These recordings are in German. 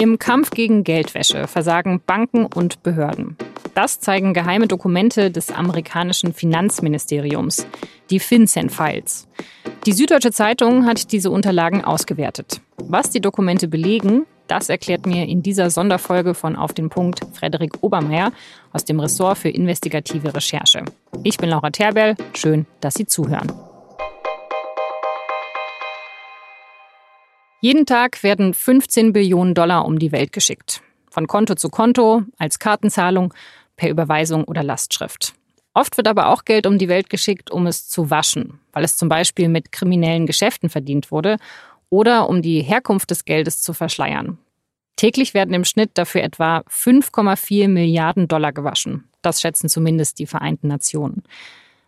Im Kampf gegen Geldwäsche versagen Banken und Behörden. Das zeigen geheime Dokumente des amerikanischen Finanzministeriums, die FinCEN-Files. Die Süddeutsche Zeitung hat diese Unterlagen ausgewertet. Was die Dokumente belegen, das erklärt mir in dieser Sonderfolge von Auf den Punkt Frederik Obermeier aus dem Ressort für investigative Recherche. Ich bin Laura Terbell. Schön, dass Sie zuhören. Jeden Tag werden 15 Billionen Dollar um die Welt geschickt. Von Konto zu Konto, als Kartenzahlung, per Überweisung oder Lastschrift. Oft wird aber auch Geld um die Welt geschickt, um es zu waschen, weil es zum Beispiel mit kriminellen Geschäften verdient wurde oder um die Herkunft des Geldes zu verschleiern. Täglich werden im Schnitt dafür etwa 5,4 Milliarden Dollar gewaschen. Das schätzen zumindest die Vereinten Nationen.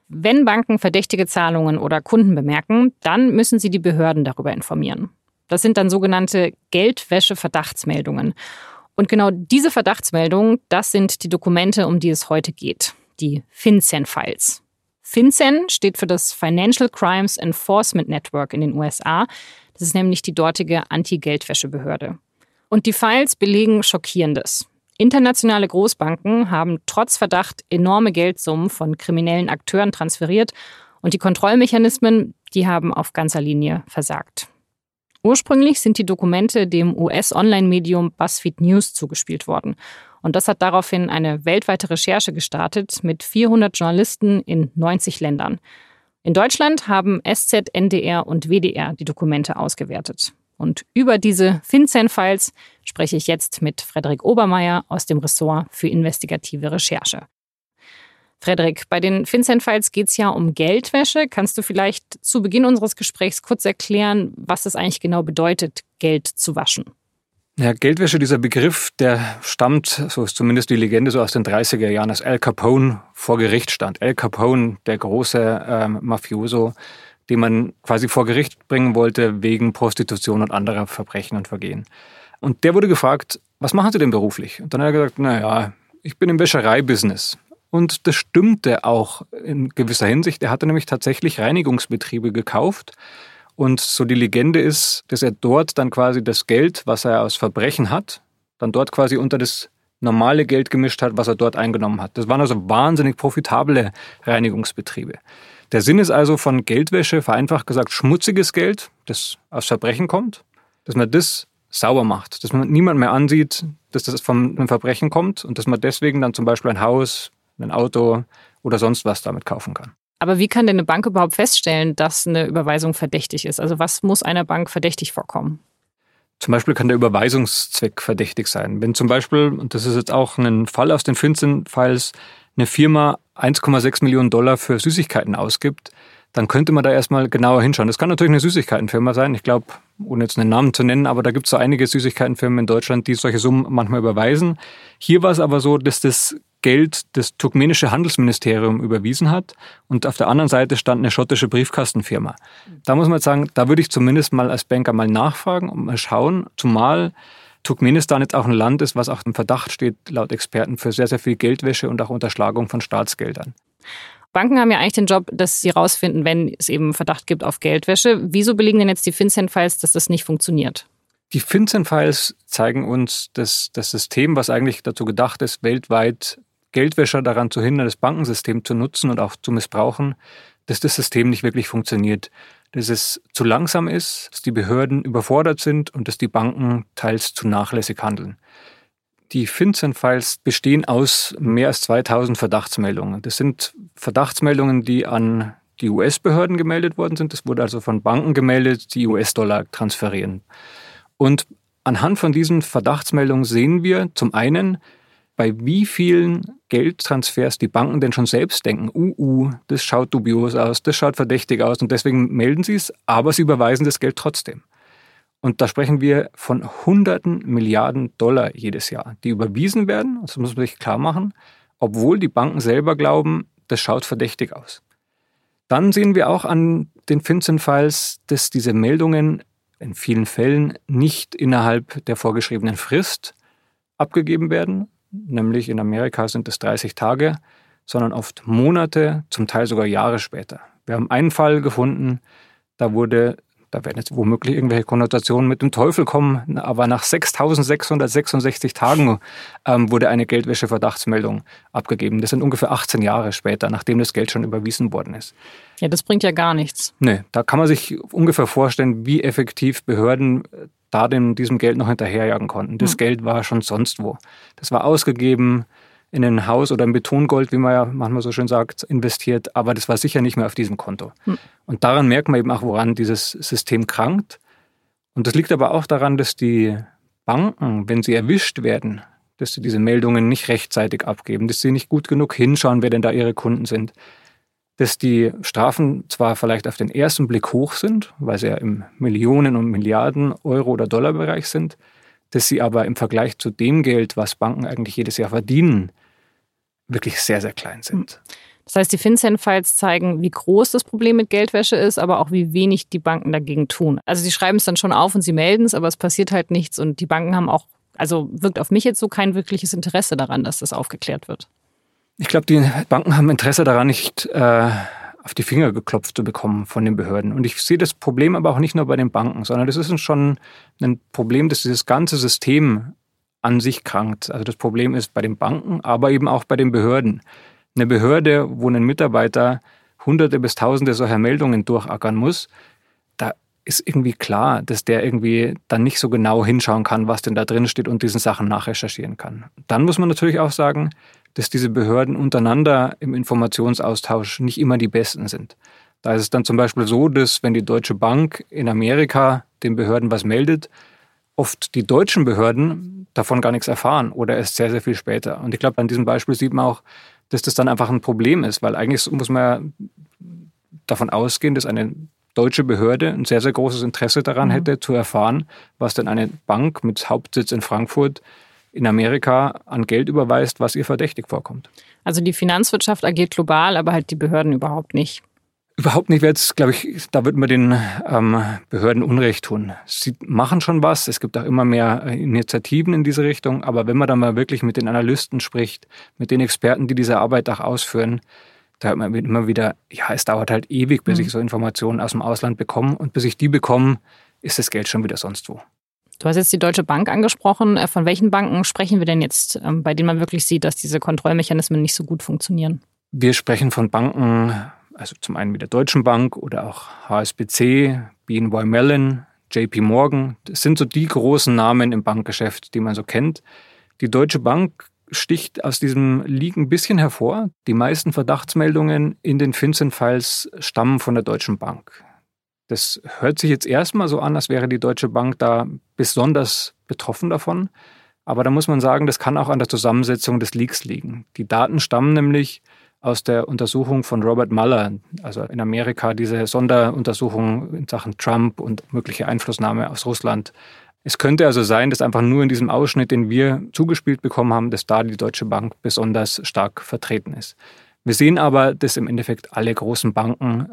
Wenn Banken verdächtige Zahlungen oder Kunden bemerken, dann müssen sie die Behörden darüber informieren. Das sind dann sogenannte Geldwäsche-Verdachtsmeldungen. Und genau diese Verdachtsmeldungen, das sind die Dokumente, um die es heute geht, die FinCEN-Files. FinCEN steht für das Financial Crimes Enforcement Network in den USA. Das ist nämlich die dortige Anti-Geldwäsche-Behörde. Und die Files belegen Schockierendes. Internationale Großbanken haben trotz Verdacht enorme Geldsummen von kriminellen Akteuren transferiert und die Kontrollmechanismen, die haben auf ganzer Linie versagt. Ursprünglich sind die Dokumente dem US-Online-Medium BuzzFeed News zugespielt worden. Und das hat daraufhin eine weltweite Recherche gestartet mit 400 Journalisten in 90 Ländern. In Deutschland haben SZ, NDR und WDR die Dokumente ausgewertet. Und über diese FinCEN-Files spreche ich jetzt mit Frederik Obermeier aus dem Ressort für investigative Recherche. Frederik, bei den FinCEN-Files geht es ja um Geldwäsche. Kannst du vielleicht zu Beginn unseres Gesprächs kurz erklären, was es eigentlich genau bedeutet, Geld zu waschen? Ja, Geldwäsche, dieser Begriff, der stammt, so ist zumindest die Legende, so aus den 30er Jahren, als Al Capone vor Gericht stand. Al Capone, der große ähm, Mafioso, den man quasi vor Gericht bringen wollte wegen Prostitution und anderer Verbrechen und Vergehen. Und der wurde gefragt, was machen Sie denn beruflich? Und dann hat er gesagt, naja, ich bin im Wäschereibusiness. Und das stimmte auch in gewisser Hinsicht. Er hatte nämlich tatsächlich Reinigungsbetriebe gekauft und so die Legende ist, dass er dort dann quasi das Geld, was er aus Verbrechen hat, dann dort quasi unter das normale Geld gemischt hat, was er dort eingenommen hat. Das waren also wahnsinnig profitable Reinigungsbetriebe. Der Sinn ist also von Geldwäsche, vereinfacht gesagt, schmutziges Geld, das aus Verbrechen kommt, dass man das sauber macht, dass man niemand mehr ansieht, dass das von einem Verbrechen kommt und dass man deswegen dann zum Beispiel ein Haus, ein Auto oder sonst was damit kaufen kann. Aber wie kann denn eine Bank überhaupt feststellen, dass eine Überweisung verdächtig ist? Also was muss einer Bank verdächtig vorkommen? Zum Beispiel kann der Überweisungszweck verdächtig sein. Wenn zum Beispiel, und das ist jetzt auch ein Fall aus den FinCEN-Files, eine Firma 1,6 Millionen Dollar für Süßigkeiten ausgibt, dann könnte man da erstmal genauer hinschauen. Das kann natürlich eine Süßigkeitenfirma sein. Ich glaube, ohne jetzt einen Namen zu nennen, aber da gibt es so einige Süßigkeitenfirmen in Deutschland, die solche Summen manchmal überweisen. Hier war es aber so, dass das Geld das turkmenische Handelsministerium überwiesen hat und auf der anderen Seite stand eine schottische Briefkastenfirma. Da muss man sagen, da würde ich zumindest mal als Banker mal nachfragen und mal schauen, zumal Turkmenistan jetzt auch ein Land ist, was auch im Verdacht steht, laut Experten, für sehr, sehr viel Geldwäsche und auch Unterschlagung von Staatsgeldern. Banken haben ja eigentlich den Job, dass sie rausfinden, wenn es eben Verdacht gibt auf Geldwäsche. Wieso belegen denn jetzt die FinCEN-Files, dass das nicht funktioniert? Die FinCEN-Files zeigen uns, dass das System, was eigentlich dazu gedacht ist, weltweit Geldwäscher daran zu hindern, das Bankensystem zu nutzen und auch zu missbrauchen, dass das System nicht wirklich funktioniert. Dass es zu langsam ist, dass die Behörden überfordert sind und dass die Banken teils zu nachlässig handeln. Die FinCEN-Files bestehen aus mehr als 2000 Verdachtsmeldungen. Das sind Verdachtsmeldungen, die an die US-Behörden gemeldet worden sind. Das wurde also von Banken gemeldet, die US-Dollar transferieren. Und anhand von diesen Verdachtsmeldungen sehen wir zum einen, bei wie vielen Geldtransfers die Banken denn schon selbst denken, uh, uh, das schaut dubios aus, das schaut verdächtig aus und deswegen melden sie es, aber sie überweisen das Geld trotzdem. Und da sprechen wir von hunderten Milliarden Dollar jedes Jahr, die überwiesen werden, das muss man sich klar machen, obwohl die Banken selber glauben, das schaut verdächtig aus. Dann sehen wir auch an den FinCEN-Files, dass diese Meldungen in vielen Fällen nicht innerhalb der vorgeschriebenen Frist abgegeben werden, nämlich in Amerika sind es 30 Tage, sondern oft Monate, zum Teil sogar Jahre später. Wir haben einen Fall gefunden, da wurde da werden jetzt womöglich irgendwelche Konnotationen mit dem Teufel kommen, aber nach 6666 Tagen ähm, wurde eine Geldwäsche-Verdachtsmeldung abgegeben. Das sind ungefähr 18 Jahre später, nachdem das Geld schon überwiesen worden ist. Ja, das bringt ja gar nichts. Nee, da kann man sich ungefähr vorstellen, wie effektiv Behörden da dem, diesem Geld noch hinterherjagen konnten. Das mhm. Geld war schon sonst wo. Das war ausgegeben, in ein Haus oder in Betongold, wie man ja manchmal so schön sagt, investiert, aber das war sicher nicht mehr auf diesem Konto. Hm. Und daran merkt man eben auch, woran dieses System krankt. Und das liegt aber auch daran, dass die Banken, wenn sie erwischt werden, dass sie diese Meldungen nicht rechtzeitig abgeben, dass sie nicht gut genug hinschauen, wer denn da ihre Kunden sind, dass die Strafen zwar vielleicht auf den ersten Blick hoch sind, weil sie ja im Millionen- und Milliarden Euro- oder Dollarbereich sind, dass sie aber im Vergleich zu dem Geld, was Banken eigentlich jedes Jahr verdienen, wirklich sehr, sehr klein sind. Das heißt, die FinCEN-Files zeigen, wie groß das Problem mit Geldwäsche ist, aber auch wie wenig die Banken dagegen tun. Also sie schreiben es dann schon auf und sie melden es, aber es passiert halt nichts und die Banken haben auch, also wirkt auf mich jetzt so kein wirkliches Interesse daran, dass das aufgeklärt wird. Ich glaube, die Banken haben Interesse daran, nicht äh, auf die Finger geklopft zu bekommen von den Behörden. Und ich sehe das Problem aber auch nicht nur bei den Banken, sondern das ist schon ein Problem, dass dieses ganze System an sich krankt. Also das Problem ist bei den Banken, aber eben auch bei den Behörden. Eine Behörde, wo ein Mitarbeiter hunderte bis tausende solcher Meldungen durchackern muss, da ist irgendwie klar, dass der irgendwie dann nicht so genau hinschauen kann, was denn da drin steht und diesen Sachen nachrecherchieren kann. Dann muss man natürlich auch sagen, dass diese Behörden untereinander im Informationsaustausch nicht immer die besten sind. Da ist es dann zum Beispiel so, dass wenn die Deutsche Bank in Amerika den Behörden was meldet, oft die deutschen Behörden davon gar nichts erfahren oder erst sehr, sehr viel später. Und ich glaube, an diesem Beispiel sieht man auch, dass das dann einfach ein Problem ist, weil eigentlich muss man ja davon ausgehen, dass eine deutsche Behörde ein sehr, sehr großes Interesse daran mhm. hätte, zu erfahren, was denn eine Bank mit Hauptsitz in Frankfurt in Amerika an Geld überweist, was ihr verdächtig vorkommt. Also die Finanzwirtschaft agiert global, aber halt die Behörden überhaupt nicht. Überhaupt nicht, jetzt, glaube ich, da wird man den ähm, Behörden Unrecht tun. Sie machen schon was, es gibt auch immer mehr äh, Initiativen in diese Richtung, aber wenn man dann mal wirklich mit den Analysten spricht, mit den Experten, die diese Arbeit auch ausführen, da hört man immer wieder, ja, es dauert halt ewig, bis mhm. ich so Informationen aus dem Ausland bekomme und bis ich die bekomme, ist das Geld schon wieder sonst wo. Du hast jetzt die Deutsche Bank angesprochen. Äh, von welchen Banken sprechen wir denn jetzt, ähm, bei denen man wirklich sieht, dass diese Kontrollmechanismen nicht so gut funktionieren? Wir sprechen von Banken also zum einen mit der Deutschen Bank oder auch HSBC, BNY Mellon, JP Morgan. Das sind so die großen Namen im Bankgeschäft, die man so kennt. Die Deutsche Bank sticht aus diesem Leak ein bisschen hervor. Die meisten Verdachtsmeldungen in den FinCEN-Files stammen von der Deutschen Bank. Das hört sich jetzt erstmal so an, als wäre die Deutsche Bank da besonders betroffen davon. Aber da muss man sagen, das kann auch an der Zusammensetzung des Leaks liegen. Die Daten stammen nämlich aus der Untersuchung von Robert Mueller, also in Amerika diese Sonderuntersuchung in Sachen Trump und mögliche Einflussnahme aus Russland. Es könnte also sein, dass einfach nur in diesem Ausschnitt, den wir zugespielt bekommen haben, dass da die Deutsche Bank besonders stark vertreten ist. Wir sehen aber, dass im Endeffekt alle großen Banken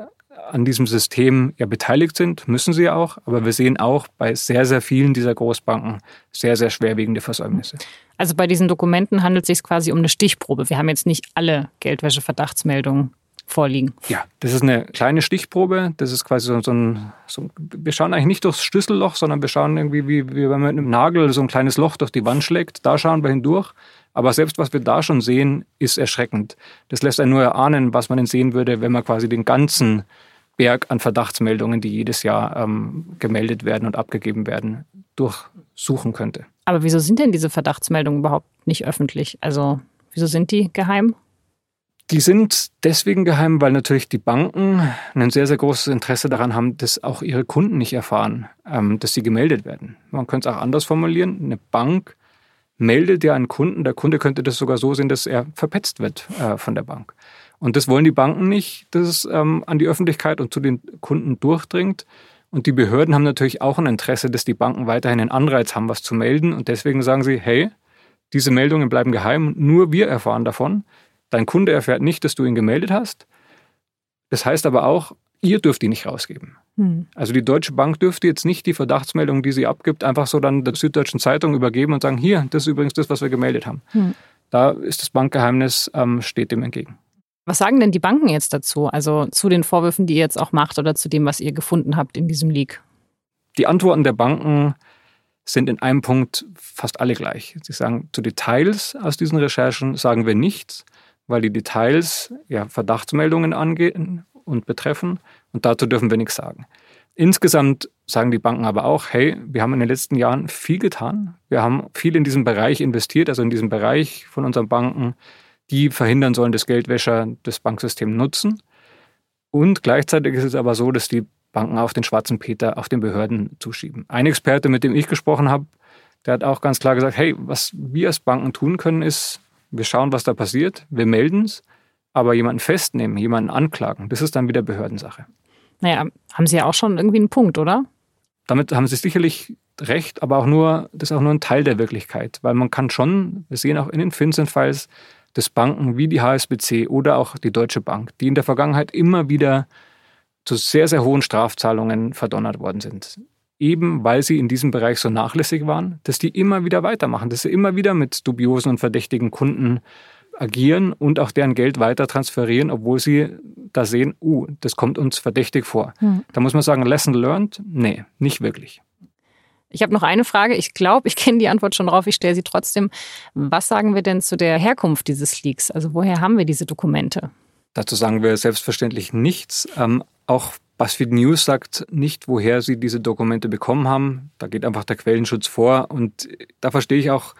an diesem System ja beteiligt sind, müssen sie auch, aber wir sehen auch bei sehr, sehr vielen dieser Großbanken sehr, sehr schwerwiegende Versäumnisse. Also bei diesen Dokumenten handelt es sich quasi um eine Stichprobe. Wir haben jetzt nicht alle Geldwäsche-Verdachtsmeldungen vorliegen. Ja, das ist eine kleine Stichprobe. Das ist quasi so, so, ein, so wir schauen eigentlich nicht durchs Schlüsselloch, sondern wir schauen irgendwie, wie, wie wenn man mit einem Nagel so ein kleines Loch durch die Wand schlägt. Da schauen wir hindurch. Aber selbst was wir da schon sehen, ist erschreckend. Das lässt einen nur erahnen, was man denn sehen würde, wenn man quasi den ganzen Berg an Verdachtsmeldungen, die jedes Jahr ähm, gemeldet werden und abgegeben werden, durchsuchen könnte. Aber wieso sind denn diese Verdachtsmeldungen überhaupt nicht öffentlich? Also wieso sind die geheim? Die sind deswegen geheim, weil natürlich die Banken ein sehr, sehr großes Interesse daran haben, dass auch ihre Kunden nicht erfahren, ähm, dass sie gemeldet werden. Man könnte es auch anders formulieren. Eine Bank meldet ja einen Kunden. Der Kunde könnte das sogar so sehen, dass er verpetzt wird äh, von der Bank. Und das wollen die Banken nicht, dass es ähm, an die Öffentlichkeit und zu den Kunden durchdringt. Und die Behörden haben natürlich auch ein Interesse, dass die Banken weiterhin einen Anreiz haben, was zu melden. Und deswegen sagen sie, hey, diese Meldungen bleiben geheim, nur wir erfahren davon. Dein Kunde erfährt nicht, dass du ihn gemeldet hast. Das heißt aber auch, ihr dürft die nicht rausgeben. Hm. Also die Deutsche Bank dürfte jetzt nicht die Verdachtsmeldung, die sie abgibt, einfach so dann der Süddeutschen Zeitung übergeben und sagen, hier, das ist übrigens das, was wir gemeldet haben. Hm. Da ist das Bankgeheimnis, ähm, steht dem entgegen. Was sagen denn die Banken jetzt dazu? Also zu den Vorwürfen, die ihr jetzt auch macht oder zu dem, was ihr gefunden habt in diesem Leak? Die Antworten der Banken sind in einem Punkt fast alle gleich. Sie sagen, zu Details aus diesen Recherchen sagen wir nichts, weil die Details ja Verdachtsmeldungen angehen und betreffen und dazu dürfen wir nichts sagen. Insgesamt sagen die Banken aber auch, hey, wir haben in den letzten Jahren viel getan. Wir haben viel in diesem Bereich investiert, also in diesem Bereich von unseren Banken, die verhindern sollen, dass Geldwäscher das Banksystem nutzen. Und gleichzeitig ist es aber so, dass die Banken auf den schwarzen Peter, auf den Behörden zuschieben. Ein Experte, mit dem ich gesprochen habe, der hat auch ganz klar gesagt, hey, was wir als Banken tun können, ist, wir schauen, was da passiert, wir melden es, aber jemanden festnehmen, jemanden anklagen, das ist dann wieder Behördensache. Naja, haben Sie ja auch schon irgendwie einen Punkt, oder? Damit haben Sie sicherlich recht, aber auch nur, das ist auch nur ein Teil der Wirklichkeit, weil man kann schon, wir sehen auch in den FinCEN-Files, dass Banken wie die HSBC oder auch die Deutsche Bank, die in der Vergangenheit immer wieder zu sehr, sehr hohen Strafzahlungen verdonnert worden sind. Eben weil sie in diesem Bereich so nachlässig waren, dass die immer wieder weitermachen, dass sie immer wieder mit dubiosen und verdächtigen Kunden agieren und auch deren Geld weiter transferieren, obwohl sie da sehen, uh, das kommt uns verdächtig vor. Hm. Da muss man sagen, Lesson learned? Nee, nicht wirklich. Ich habe noch eine Frage. Ich glaube, ich kenne die Antwort schon drauf. Ich stelle sie trotzdem. Was sagen wir denn zu der Herkunft dieses Leaks? Also woher haben wir diese Dokumente? Dazu sagen wir selbstverständlich nichts. Ähm, auch BuzzFeed News sagt nicht, woher sie diese Dokumente bekommen haben. Da geht einfach der Quellenschutz vor. Und da verstehe ich auch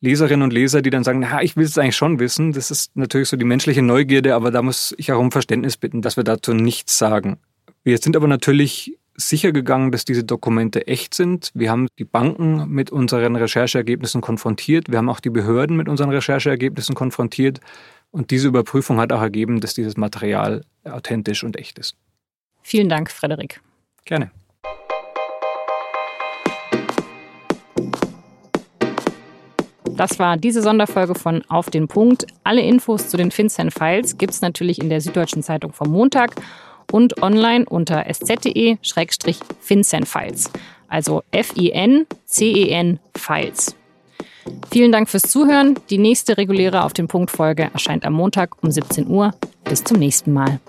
Leserinnen und Leser, die dann sagen, na, ich will es eigentlich schon wissen. Das ist natürlich so die menschliche Neugierde, aber da muss ich auch um Verständnis bitten, dass wir dazu nichts sagen. Wir sind aber natürlich sicher gegangen, dass diese Dokumente echt sind. Wir haben die Banken mit unseren Rechercheergebnissen konfrontiert. Wir haben auch die Behörden mit unseren Rechercheergebnissen konfrontiert. Und diese Überprüfung hat auch ergeben, dass dieses Material authentisch und echt ist. Vielen Dank, Frederik. Gerne. Das war diese Sonderfolge von Auf den Punkt. Alle Infos zu den FinCEN-Files gibt es natürlich in der Süddeutschen Zeitung vom Montag und online unter sz.de-FinCEN-Files. Also F-I-N-C-E-N Files. Vielen Dank fürs Zuhören. Die nächste reguläre Auf den Punkt Folge erscheint am Montag um 17 Uhr. Bis zum nächsten Mal.